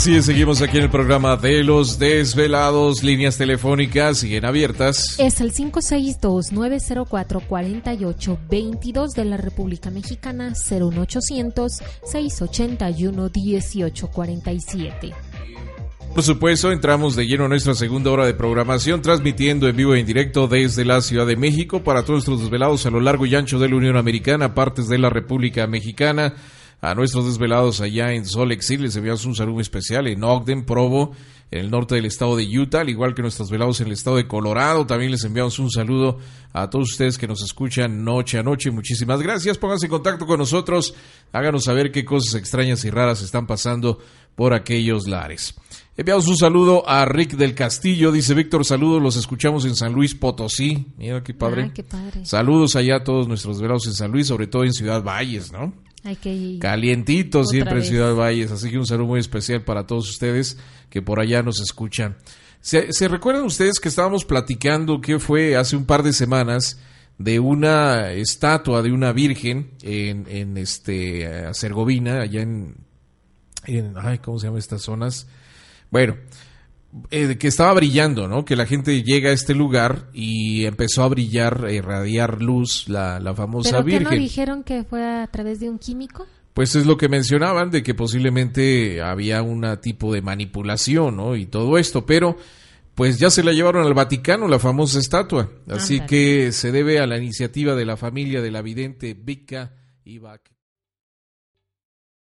Así es, seguimos aquí en el programa de los desvelados. Líneas telefónicas siguen abiertas. Es el 562-904-4822 de la República Mexicana, 01800-681-1847. Por supuesto, entramos de lleno a nuestra segunda hora de programación, transmitiendo en vivo e en directo desde la Ciudad de México para todos nuestros desvelados a lo largo y ancho de la Unión Americana, partes de la República Mexicana a nuestros desvelados allá en Salt Lake City. Les enviamos un saludo especial en Ogden, Provo, en el norte del estado de Utah, al igual que nuestros velados en el estado de Colorado. También les enviamos un saludo a todos ustedes que nos escuchan noche a noche. Muchísimas gracias. Pónganse en contacto con nosotros. Háganos saber qué cosas extrañas y raras están pasando por aquellos lares. Enviamos un saludo a Rick del Castillo. Dice Víctor, saludos, los escuchamos en San Luis Potosí. Mira qué padre. Ay, qué padre. Saludos allá a todos nuestros velados en San Luis, sobre todo en Ciudad Valles, ¿no? Hay que ir. Calientito siempre en. Ciudad Valles, así que un saludo muy especial para todos ustedes que por allá nos escuchan. ¿Se, se recuerdan ustedes que estábamos platicando que fue hace un par de semanas de una estatua de una virgen en, en este allá en, en ay, ¿cómo se llaman estas zonas? Bueno, eh, que estaba brillando, ¿no? Que la gente llega a este lugar y empezó a brillar, a irradiar luz, la, la famosa ¿Pero virgen. no dijeron que fue a través de un químico? Pues es lo que mencionaban de que posiblemente había un tipo de manipulación, ¿no? Y todo esto, pero pues ya se la llevaron al Vaticano la famosa estatua. Así Ándale. que se debe a la iniciativa de la familia de la vidente Vika Ibak.